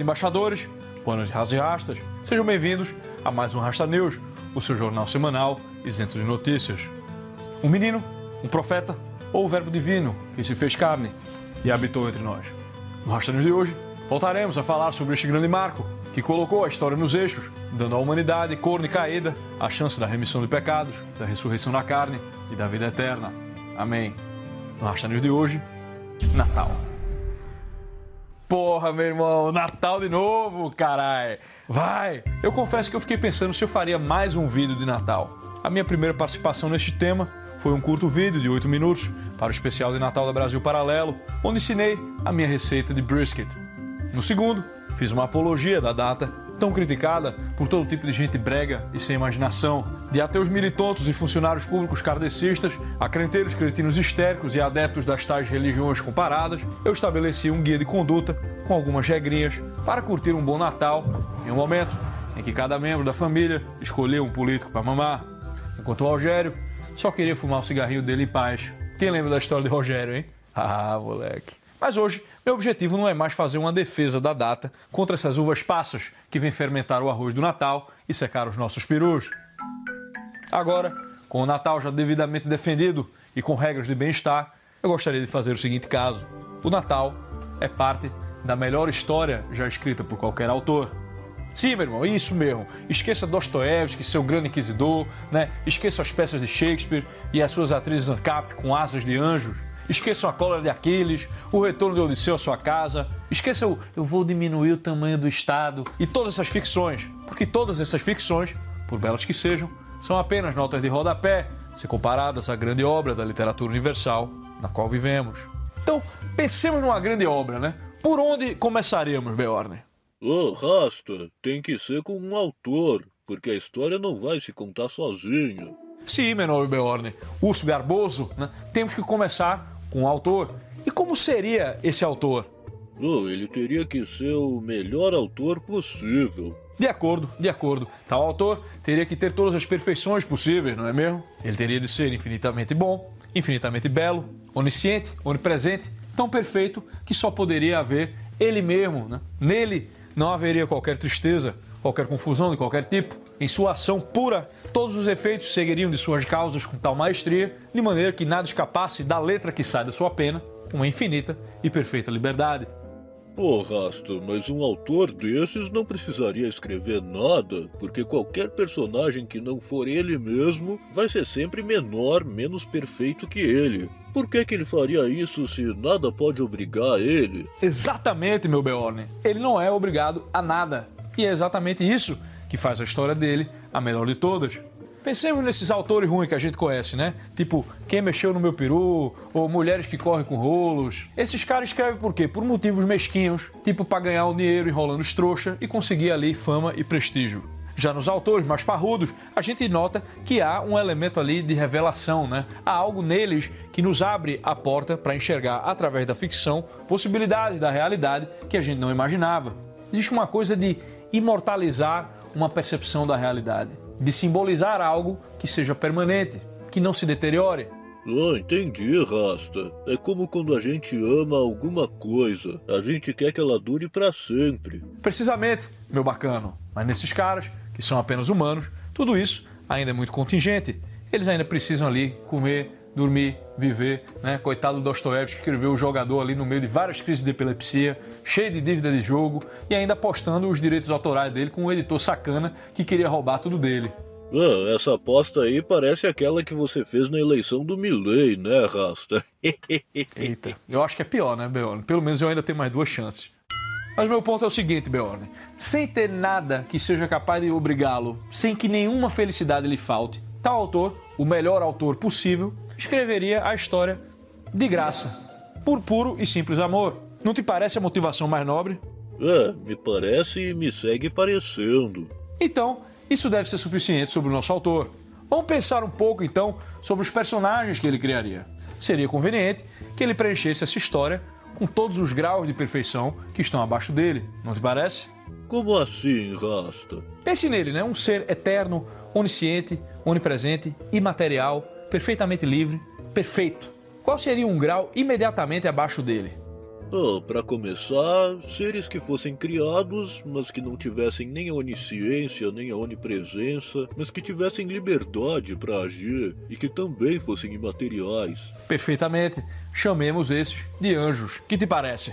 Noite, embaixadores. Boa noite, rastas e rastas. Sejam bem-vindos a mais um Rasta News, o seu jornal semanal isento de notícias. Um menino, um profeta ou o verbo divino que se fez carne e habitou entre nós. No Rasta News de hoje, voltaremos a falar sobre este grande marco que colocou a história nos eixos, dando à humanidade corno e caída a chance da remissão de pecados, da ressurreição da carne e da vida eterna. Amém. No Rasta News de hoje, Natal. Porra, meu irmão, Natal de novo, carai. Vai! Eu confesso que eu fiquei pensando se eu faria mais um vídeo de Natal. A minha primeira participação neste tema foi um curto vídeo de 8 minutos para o especial de Natal da Brasil Paralelo, onde ensinei a minha receita de brisket. No segundo, fiz uma apologia da data, tão criticada por todo tipo de gente brega e sem imaginação, de ateus militontos e funcionários públicos kardecistas, a crenteiros cretinos histéricos e adeptos das tais religiões comparadas, eu estabeleci um guia de conduta com algumas regrinhas para curtir um bom Natal em um momento em que cada membro da família escolheu um político para mamar, enquanto o Rogério só queria fumar o cigarrinho dele em paz. Quem lembra da história de Rogério, hein? Ah, moleque. Mas hoje, meu objetivo não é mais fazer uma defesa da data contra essas uvas passas que vêm fermentar o arroz do Natal e secar os nossos perus. Agora, com o Natal já devidamente defendido e com regras de bem-estar, eu gostaria de fazer o seguinte caso: o Natal é parte da melhor história já escrita por qualquer autor. Sim, meu irmão, isso mesmo. Esqueça Dostoiévski, seu grande inquisidor, né? Esqueça as peças de Shakespeare e as suas atrizes ANCAP com asas de anjos. Esqueçam a cólera de Aquiles, o retorno de Odisseu à sua casa. Esqueça o eu vou diminuir o tamanho do Estado e todas essas ficções, porque todas essas ficções, por belas que sejam, são apenas notas de rodapé se comparadas à grande obra da literatura universal na qual vivemos. Então, pensemos numa grande obra, né? Por onde começaríamos, Beorne? Ô, Rasta, tem que ser com um autor, porque a história não vai se contar sozinha. Sim, meu nome Beorne. Urso Garboso, né? Temos que começar com o autor. E como seria esse autor? Oh, ele teria que ser o melhor autor possível. De acordo, de acordo. Tal autor teria que ter todas as perfeições possíveis, não é mesmo? Ele teria de ser infinitamente bom, infinitamente belo, onisciente, onipresente, tão perfeito que só poderia haver ele mesmo. Né? Nele não haveria qualquer tristeza, qualquer confusão de qualquer tipo. Em sua ação pura, todos os efeitos seguiriam de suas causas com tal maestria, de maneira que nada escapasse da letra que sai da sua pena, uma infinita e perfeita liberdade. Pô, Rasta, mas um autor desses não precisaria escrever nada, porque qualquer personagem que não for ele mesmo vai ser sempre menor, menos perfeito que ele. Por que, que ele faria isso se nada pode obrigar ele? Exatamente, meu Beorne. Ele não é obrigado a nada. E é exatamente isso que faz a história dele a melhor de todas. Pensemos nesses autores ruins que a gente conhece, né? Tipo, Quem Mexeu no Meu Peru, ou Mulheres que Correm com Rolos. Esses caras escrevem por quê? Por motivos mesquinhos, tipo para ganhar um dinheiro enrolando os trouxa e conseguir ali fama e prestígio. Já nos autores mais parrudos, a gente nota que há um elemento ali de revelação, né? Há algo neles que nos abre a porta para enxergar, através da ficção, possibilidades da realidade que a gente não imaginava. Existe uma coisa de imortalizar uma percepção da realidade, de simbolizar algo que seja permanente, que não se deteriore. Ah, entendi, Rasta. É como quando a gente ama alguma coisa. A gente quer que ela dure para sempre. Precisamente, meu bacano. Mas nesses caras, que são apenas humanos, tudo isso ainda é muito contingente. Eles ainda precisam ali comer, dormir, viver, né? Coitado do Dostoiévski que escreveu o jogador ali no meio de várias crises de epilepsia, cheio de dívida de jogo e ainda apostando os direitos autorais dele com um editor sacana que queria roubar tudo dele. Ah, essa aposta aí parece aquela que você fez na eleição do Milley, né, Rasta? Eita, eu acho que é pior, né, Beorne? Pelo menos eu ainda tenho mais duas chances. Mas meu ponto é o seguinte, Beorne. Sem ter nada que seja capaz de obrigá-lo, sem que nenhuma felicidade lhe falte, tal autor, o melhor autor possível, escreveria a história de graça, por puro e simples amor. Não te parece a motivação mais nobre? É, me parece e me segue parecendo. Então, isso deve ser suficiente sobre o nosso autor. Vamos pensar um pouco então sobre os personagens que ele criaria. Seria conveniente que ele preenchesse essa história com todos os graus de perfeição que estão abaixo dele, não te parece? Como assim, Rasta? Pense nele, né? Um ser eterno, onisciente, onipresente, imaterial, perfeitamente livre, perfeito. Qual seria um grau imediatamente abaixo dele? Oh, para começar, seres que fossem criados, mas que não tivessem nem a onisciência, nem a onipresença, mas que tivessem liberdade para agir e que também fossem imateriais. Perfeitamente. Chamemos esses de anjos. Que te parece?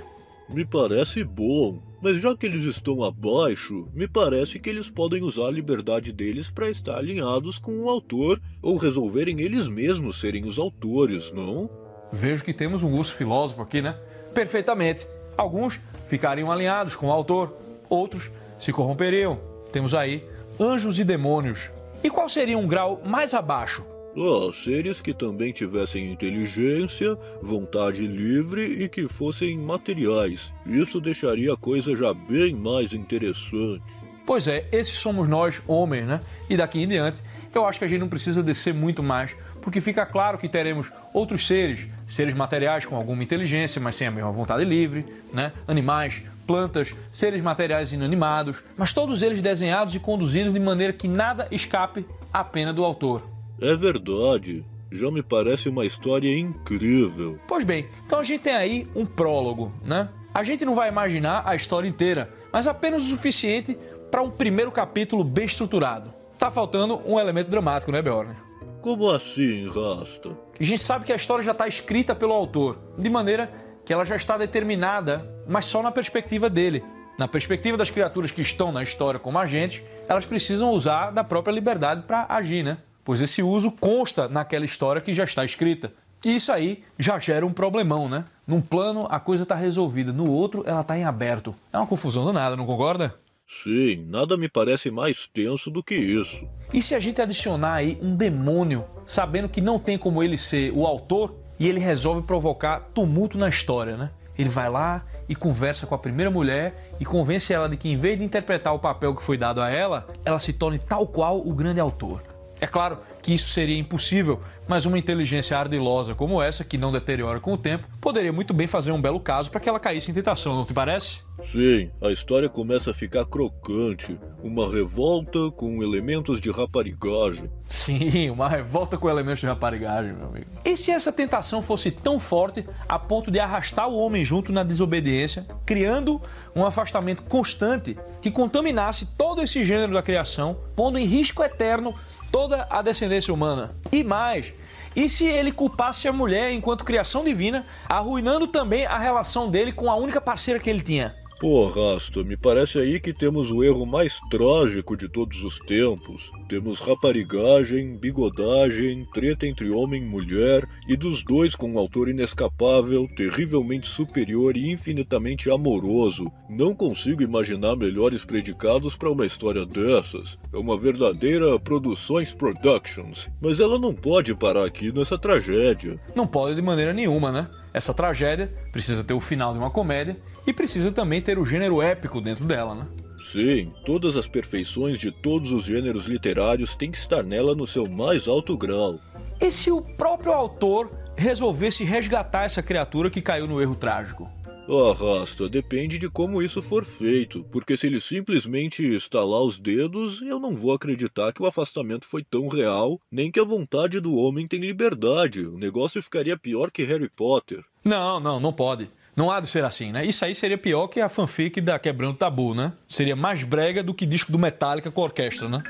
Me parece bom, mas já que eles estão abaixo, me parece que eles podem usar a liberdade deles para estar alinhados com o autor ou resolverem eles mesmos serem os autores, não? Vejo que temos um urso filósofo aqui, né? perfeitamente. Alguns ficariam alinhados com o autor, outros se corromperiam. Temos aí anjos e demônios. E qual seria um grau mais abaixo? Ah, seres que também tivessem inteligência, vontade livre e que fossem materiais. Isso deixaria a coisa já bem mais interessante. Pois é, esses somos nós, homens, né? E daqui em diante, eu acho que a gente não precisa descer muito mais porque fica claro que teremos outros seres, seres materiais com alguma inteligência, mas sem a mesma vontade livre, né? animais, plantas, seres materiais inanimados, mas todos eles desenhados e conduzidos de maneira que nada escape à pena do autor. É verdade. Já me parece uma história incrível. Pois bem, então a gente tem aí um prólogo, né? A gente não vai imaginar a história inteira, mas apenas o suficiente para um primeiro capítulo bem estruturado. Tá faltando um elemento dramático, né, Beorne? Como assim, Rasta? A gente sabe que a história já está escrita pelo autor, de maneira que ela já está determinada, mas só na perspectiva dele. Na perspectiva das criaturas que estão na história como agentes, elas precisam usar da própria liberdade para agir, né? Pois esse uso consta naquela história que já está escrita. E isso aí já gera um problemão, né? Num plano a coisa está resolvida, no outro ela está em aberto. É uma confusão danada, não concorda? Sim, nada me parece mais tenso do que isso. E se a gente adicionar aí um demônio, sabendo que não tem como ele ser o autor, e ele resolve provocar tumulto na história, né? Ele vai lá e conversa com a primeira mulher e convence ela de que, em vez de interpretar o papel que foi dado a ela, ela se torne tal qual o grande autor. É claro que isso seria impossível, mas uma inteligência ardilosa como essa, que não deteriora com o tempo, poderia muito bem fazer um belo caso para que ela caísse em tentação, não te parece? Sim, a história começa a ficar crocante. Uma revolta com elementos de raparigagem. Sim, uma revolta com elementos de raparigagem, meu amigo. E se essa tentação fosse tão forte a ponto de arrastar o homem junto na desobediência, criando um afastamento constante que contaminasse todo esse gênero da criação, pondo em risco eterno toda a descendência humana. E mais, e se ele culpasse a mulher enquanto criação divina, arruinando também a relação dele com a única parceira que ele tinha? Pô, Rasta, me parece aí que temos o erro mais trágico de todos os tempos. Temos raparigagem, bigodagem, treta entre homem e mulher, e dos dois com um autor inescapável, terrivelmente superior e infinitamente amoroso. Não consigo imaginar melhores predicados para uma história dessas. É uma verdadeira Produções Productions. Mas ela não pode parar aqui nessa tragédia. Não pode de maneira nenhuma, né? Essa tragédia precisa ter o final de uma comédia e precisa também ter o gênero épico dentro dela, né? Sim, todas as perfeições de todos os gêneros literários têm que estar nela no seu mais alto grau. E se o próprio autor resolvesse resgatar essa criatura que caiu no erro trágico? Arrasta, depende de como isso for feito, porque se ele simplesmente estalar os dedos, eu não vou acreditar que o afastamento foi tão real, nem que a vontade do homem tem liberdade. O negócio ficaria pior que Harry Potter. Não, não, não pode. Não há de ser assim, né? Isso aí seria pior que a fanfic da Quebrando Tabu, né? Seria mais brega do que disco do Metallica com orquestra, né?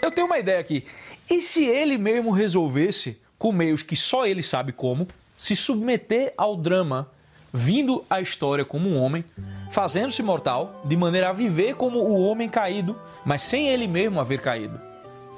Eu tenho uma ideia aqui. E se ele mesmo resolvesse, com meios que só ele sabe como, se submeter ao drama vindo à história como um homem, fazendo-se mortal, de maneira a viver como o homem caído, mas sem ele mesmo haver caído.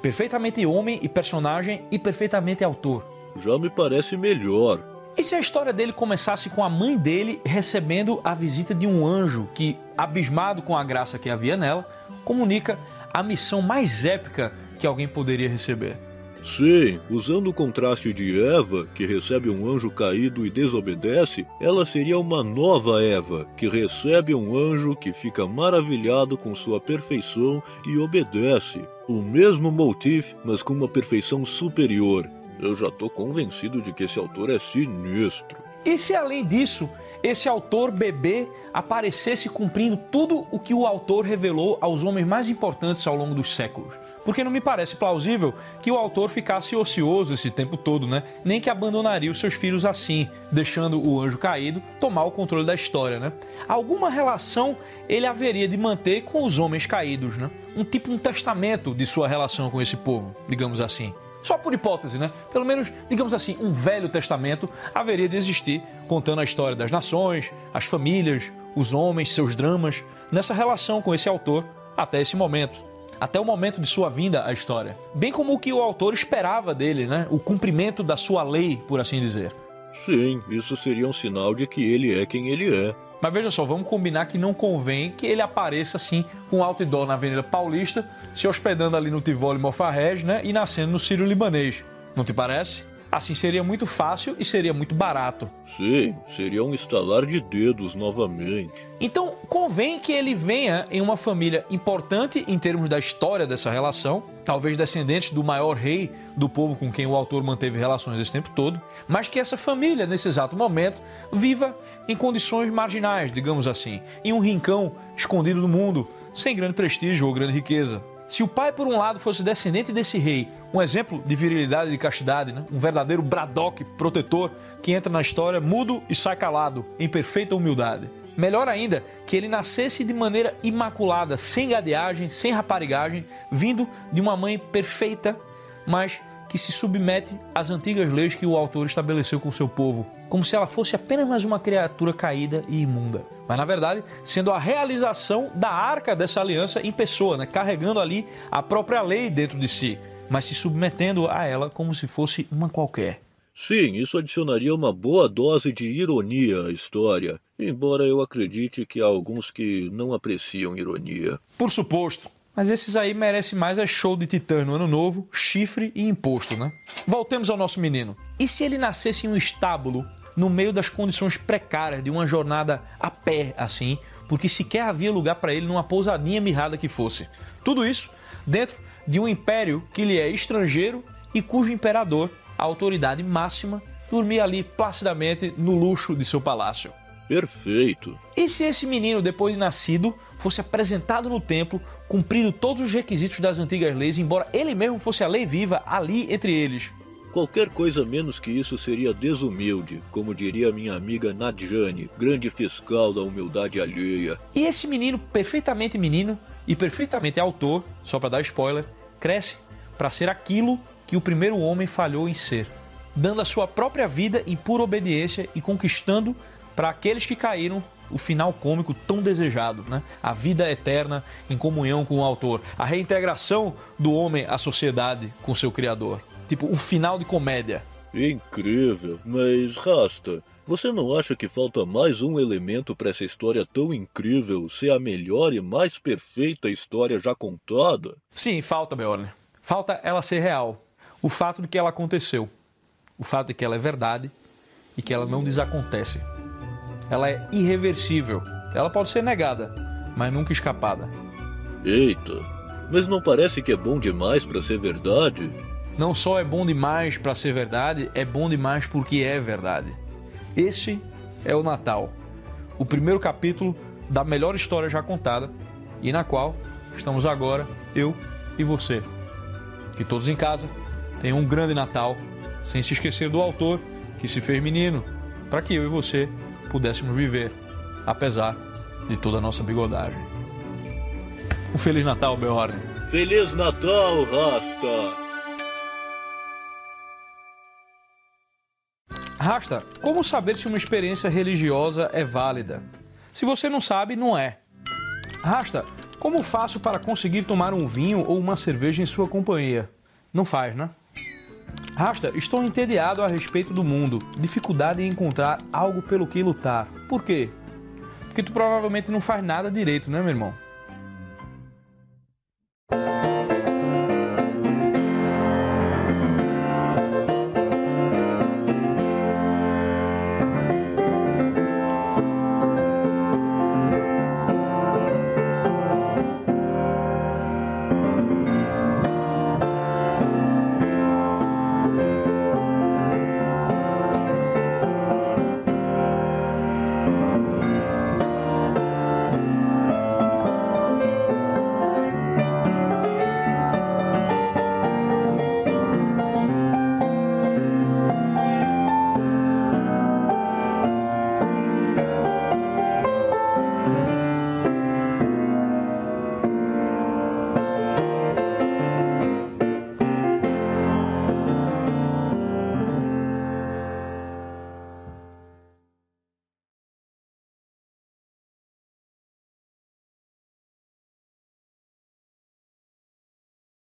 perfeitamente homem e personagem e perfeitamente autor. Já me parece melhor. E se a história dele começasse com a mãe dele recebendo a visita de um anjo que, abismado com a graça que havia nela, comunica a missão mais épica que alguém poderia receber? Sim, usando o contraste de Eva, que recebe um anjo caído e desobedece, ela seria uma nova Eva, que recebe um anjo que fica maravilhado com sua perfeição e obedece. O mesmo motif, mas com uma perfeição superior. Eu já tô convencido de que esse autor é sinistro. E se além disso, esse autor bebê aparecesse cumprindo tudo o que o autor revelou aos homens mais importantes ao longo dos séculos. Porque não me parece plausível que o autor ficasse ocioso esse tempo todo, né? Nem que abandonaria os seus filhos assim, deixando o anjo caído tomar o controle da história, né? Alguma relação ele haveria de manter com os homens caídos, né? Um tipo um testamento de sua relação com esse povo, digamos assim. Só por hipótese, né? Pelo menos, digamos assim, um velho testamento haveria de existir, contando a história das nações, as famílias, os homens, seus dramas, nessa relação com esse autor até esse momento. Até o momento de sua vinda à história. Bem como o que o autor esperava dele, né? O cumprimento da sua lei, por assim dizer. Sim, isso seria um sinal de que ele é quem ele é. Mas veja só, vamos combinar que não convém que ele apareça assim com outdoor na Avenida Paulista, se hospedando ali no Tivoli Mofarrege, né? E nascendo no Sírio Libanês. Não te parece? Assim seria muito fácil e seria muito barato. Sim, seria um estalar de dedos novamente. Então, convém que ele venha em uma família importante em termos da história dessa relação, talvez descendentes do maior rei do povo com quem o autor manteve relações esse tempo todo, mas que essa família, nesse exato momento, viva em condições marginais, digamos assim, em um rincão escondido do mundo, sem grande prestígio ou grande riqueza. Se o pai, por um lado, fosse descendente desse rei, um exemplo de virilidade e de castidade, né? um verdadeiro Braddock protetor que entra na história mudo e sai calado, em perfeita humildade. Melhor ainda, que ele nascesse de maneira imaculada, sem gadeagem, sem raparigagem, vindo de uma mãe perfeita, mas que se submete às antigas leis que o autor estabeleceu com o seu povo, como se ela fosse apenas mais uma criatura caída e imunda. Mas na verdade, sendo a realização da arca dessa aliança em pessoa, né? carregando ali a própria lei dentro de si, mas se submetendo a ela como se fosse uma qualquer. Sim, isso adicionaria uma boa dose de ironia à história, embora eu acredite que há alguns que não apreciam ironia. Por suposto. Mas esses aí merecem mais é show de titã no ano novo, chifre e imposto, né? Voltemos ao nosso menino. E se ele nascesse em um estábulo, no meio das condições precárias de uma jornada a pé, assim, porque sequer havia lugar para ele numa pousadinha mirrada que fosse? Tudo isso dentro de um império que lhe é estrangeiro e cujo imperador, a autoridade máxima, dormia ali placidamente no luxo de seu palácio. Perfeito. E se esse menino, depois de nascido, fosse apresentado no templo, cumprindo todos os requisitos das antigas leis, embora ele mesmo fosse a lei viva ali entre eles? Qualquer coisa menos que isso seria desumilde, como diria minha amiga Nadjane, grande fiscal da humildade alheia. E esse menino, perfeitamente menino e perfeitamente autor, só para dar spoiler, cresce para ser aquilo que o primeiro homem falhou em ser, dando a sua própria vida em pura obediência e conquistando para aqueles que caíram o final cômico tão desejado, né? A vida eterna em comunhão com o autor, a reintegração do homem à sociedade com seu criador. Tipo, um final de comédia. Incrível, mas Rasta, você não acha que falta mais um elemento para essa história tão incrível ser a melhor e mais perfeita história já contada? Sim, falta, Beorne. Falta ela ser real. O fato de que ela aconteceu. O fato de que ela é verdade e que ela não desacontece. Ela é irreversível. Ela pode ser negada, mas nunca escapada. Eita, mas não parece que é bom demais para ser verdade? Não só é bom demais para ser verdade, é bom demais porque é verdade. Esse é o Natal, o primeiro capítulo da melhor história já contada e na qual estamos agora, eu e você. Que todos em casa tenham um grande Natal, sem se esquecer do autor que se fez menino, para que eu e você pudéssemos viver, apesar de toda a nossa bigodagem. Um Feliz Natal, Beorn. Feliz Natal, Rasta! Rasta, como saber se uma experiência religiosa é válida? Se você não sabe, não é. Rasta, como faço para conseguir tomar um vinho ou uma cerveja em sua companhia? Não faz, né? Rasta, estou entediado a respeito do mundo. Dificuldade em encontrar algo pelo que lutar. Por quê? Porque tu provavelmente não faz nada direito, né, meu irmão?